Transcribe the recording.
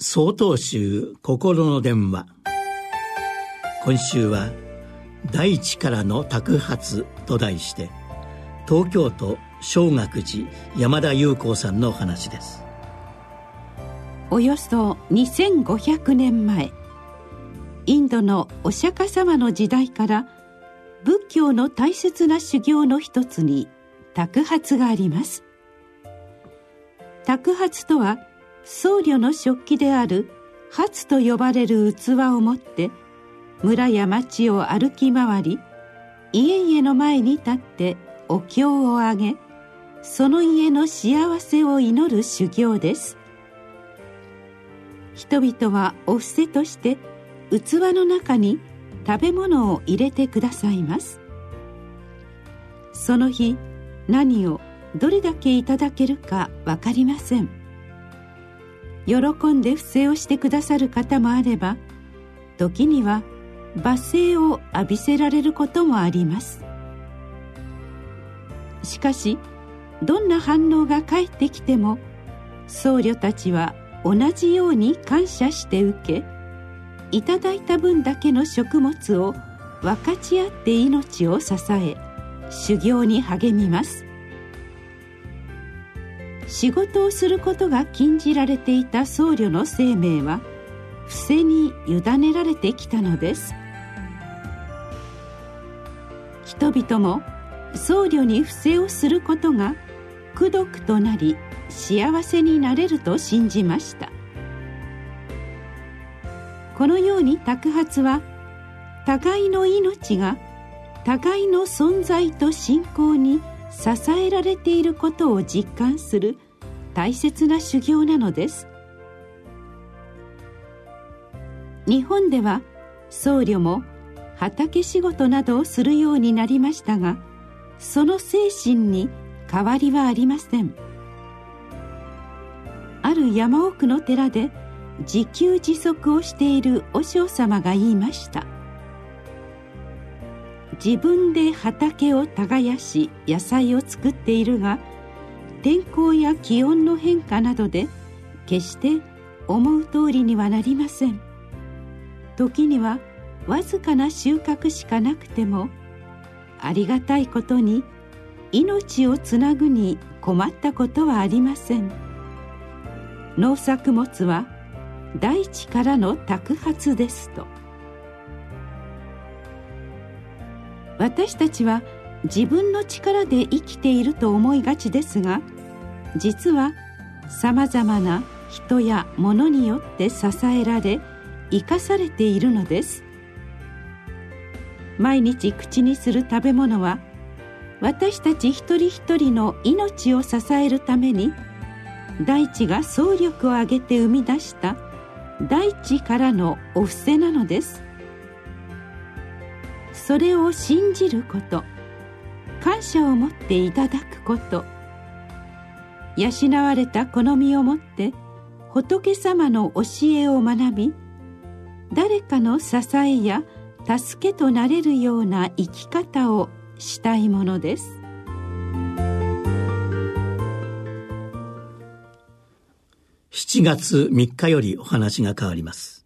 総統集心の電話。今週は「大地からの托発」と題して東京都小学寺山田裕子さんのお話です。およそ2500年前インドのお釈迦様の時代から仏教の大切な修行の一つに托発があります。托発とは僧侶の食器である初と呼ばれる器を持って村や町を歩き回り家々の前に立ってお経をあげその家の幸せを祈る修行です。人々はお布施として器の中に食べ物を入れてくださいます。その日何をどれだけいただけるか分かりません。喜んで不正をしてくださる方もあれば時には罵声を浴びせられることもあります。しかしどんな反応が返ってきても僧侶たちは同じように感謝して受けいただいた分だけの食物を分かち合って命を支え修行に励みます。仕事をすることが禁じられていた僧侶の生命は伏せに委ねられてきたのです。人々も僧侶に伏せをすることが功徳となり幸せになれると信じました。このように托発は互いの命が互いの存在と信仰に支えられていることを実感する大切な修行なのです。日本では僧侶も畑仕事などをするようになりましたがその精神に変わりはありません。ある山奥の寺で自給自足をしている和尚様が言いました。自分で畑を耕し野菜を作っているが天候や気温の変化などで決して思う通りにはなりません。時にはわずかな収穫しかなくてもありがたいことに命をつなぐに困ったことはありません。農作物は大地からの托発ですと。私たちは自分の力で生きていると思いがちですが実はさまざまな人や物によって支えられ生かされているのです。毎日口にする食べ物は私たち一人一人の命を支えるために大地が総力を挙げて生み出した大地からのお布施なのです。それを信じること。感謝を持っていただくこと。養われた好みを持って仏様の教えを学び誰かの支えや助けとなれるような生き方をしたいものです。7月3日よりお話が変わります。